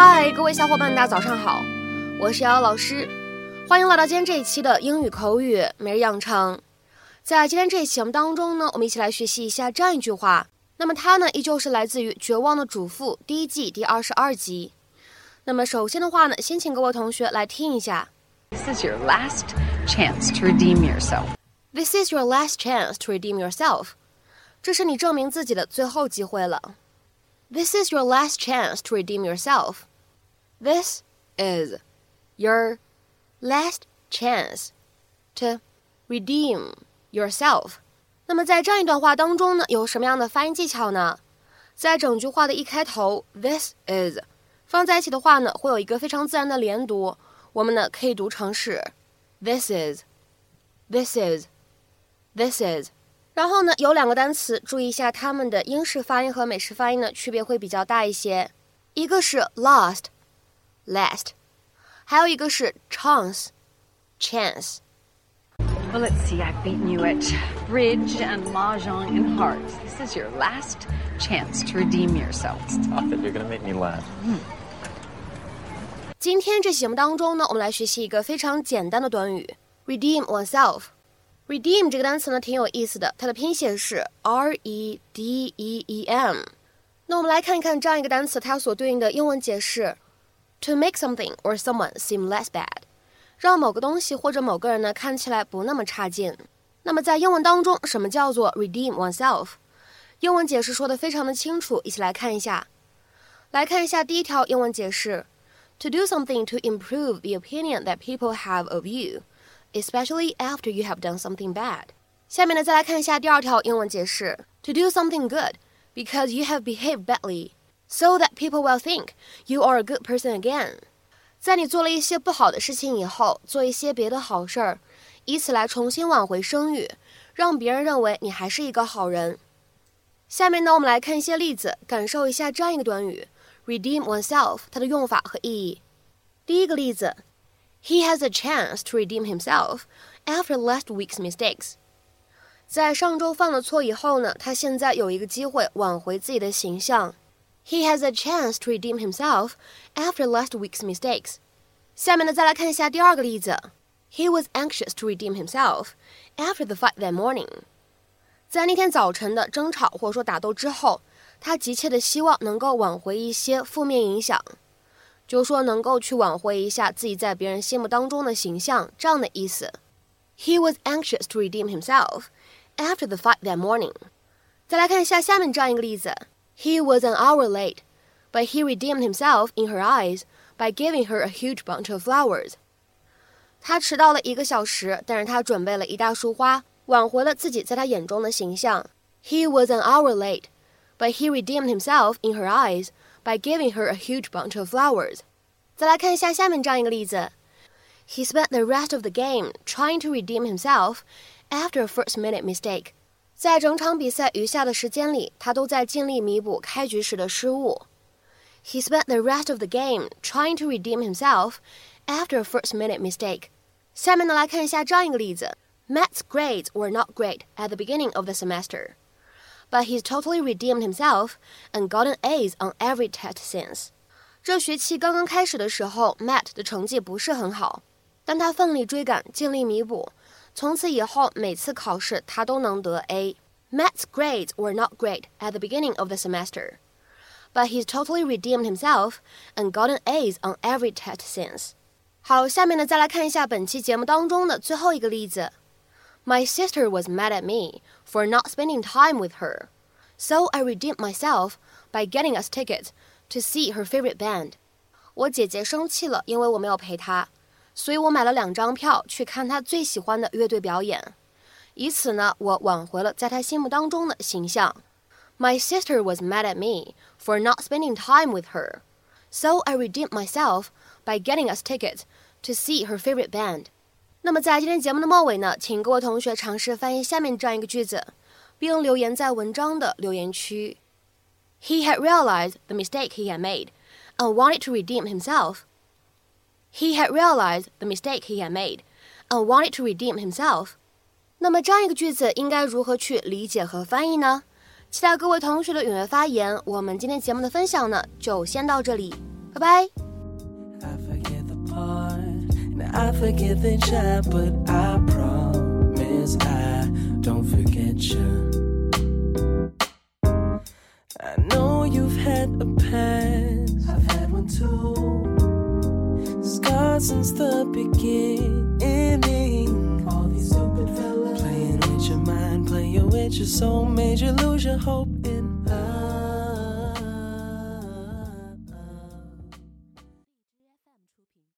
嗨，各位小伙伴，大家早上好，我是瑶瑶老师，欢迎来到今天这一期的英语口语每日养成。在今天这一期节目当中呢，我们一起来学习一下这样一句话。那么它呢，依旧是来自于《绝望的主妇》第一季第二十二集。那么首先的话呢，先请各位同学来听一下。This is your last chance to redeem yourself. This is your last chance to redeem yourself. 这是你证明自己的最后机会了。This is your last chance to redeem yourself. This is your last chance to redeem yourself. 那么在这样一段话当中呢，有什么样的发音技巧呢？在整句话的一开头，this is 放在一起的话呢，会有一个非常自然的连读。我们呢可以读成是 this is，this is，this is。然后呢，有两个单词，注意一下它们的英式发音和美式发音呢，区别会比较大一些。一个是 lost last，last，还有一个是 chance，chance。Well, let's see. I've beaten you at bridge and mahjong and hearts. This is your last chance to redeem yourself. Stop it! You're gonna make me laugh. 今天这期节目当中呢，我们来学习一个非常简单的短语，redeem oneself。redeem 这个单词呢挺有意思的，它的拼写是 r e d e e m。那我们来看一看这样一个单词，它所对应的英文解释 ：to make something or someone seem less bad，让某个东西或者某个人呢看起来不那么差劲。那么在英文当中，什么叫做 redeem oneself？英文解释说的非常的清楚，一起来看一下。来看一下第一条英文解释：to do something to improve the opinion that people have of you。especially after you have done something bad。下面呢，再来看一下第二条英文解释：To do something good because you have behaved badly, So that people will think you are a good person again。在你做了一些不好的事情以后，做一些别的好事儿，以此来重新挽回声誉，让别人认为你还是一个好人。下面呢，我们来看一些例子，感受一下这样一个短语 “redeem oneself” 它的用法和意义。第一个例子。He has a chance to redeem himself after last week's mistakes. 在上周犯了错以后呢，他现在有一个机会挽回自己的形象。He has a chance to redeem himself after last week's mistakes. 下面呢，再来看一下第二个例子。He was anxious to redeem himself after the fight that morning. 在那天早晨的争吵或者说打斗之后，他急切的希望能够挽回一些负面影响。就说，能够去挽回一下自己在别人心目当中的形象，这样的意思。He was anxious to redeem himself after the fight that morning。再来看一下下面这样一个例子 ：He was an hour late, but he redeemed himself in her eyes by giving her a huge bunch of flowers。他迟到了一个小时，但是他准备了一大束花，挽回了自己在他眼中的形象。He was an hour late, but he redeemed himself in her eyes by giving her a huge bunch of flowers。再来看一下下面这样一个例子：He spent the rest of the game trying to redeem himself after a first-minute mistake。 在整场比赛余下的时间里，他都在尽力弥补开局时的失误。He spent the rest of the game trying to redeem himself after a first-minute mistake。下面呢，来看一下这样一个例子：Matt's grades were not great at the beginning of the semester but he's totally redeemed himself and gotten A's on every test since. 这学期刚刚开始的时候，Matt 的成绩不是很好，但他奋力追赶，尽力弥补。 从此以后，每次考试他都能得 A。Matt's grades were not great at the beginning of the semester, but he's totally redeemed himself and gotten A's on every test since. 好，下面呢，再来看一下本期节目当中的最后一个例子。my sister was mad at me for not spending time with her, so I redeemed myself by getting us tickets to see her favorite band. 我姐姐生气了，因为我没有陪她， 所以我买了两张票去看她最喜欢的乐队表演。以此呢，我挽回了在她心目当中的形象。My sister was mad at me for not spending time with her, so I redeemed myself by getting us tickets to see her favorite band. 那么在今天节目的末尾呢，请各位同学尝试翻译下面这样一个句子，并留言在文章的留言区。He had realized the mistake he had made and wanted to redeem himself. He had realized the mistake he had made, and wanted to redeem himself. 那么这样一个句子应该如何去理解和翻译呢？期待各位同学的踊跃发言。我们今天节目的分享呢，就先到这里，拜拜。I forget the but I promise I don't forget you. I know you've had a past. I've had one too on since the beginning. All these stupid fellas playing with your mind, playing with your soul, made you lose your hope.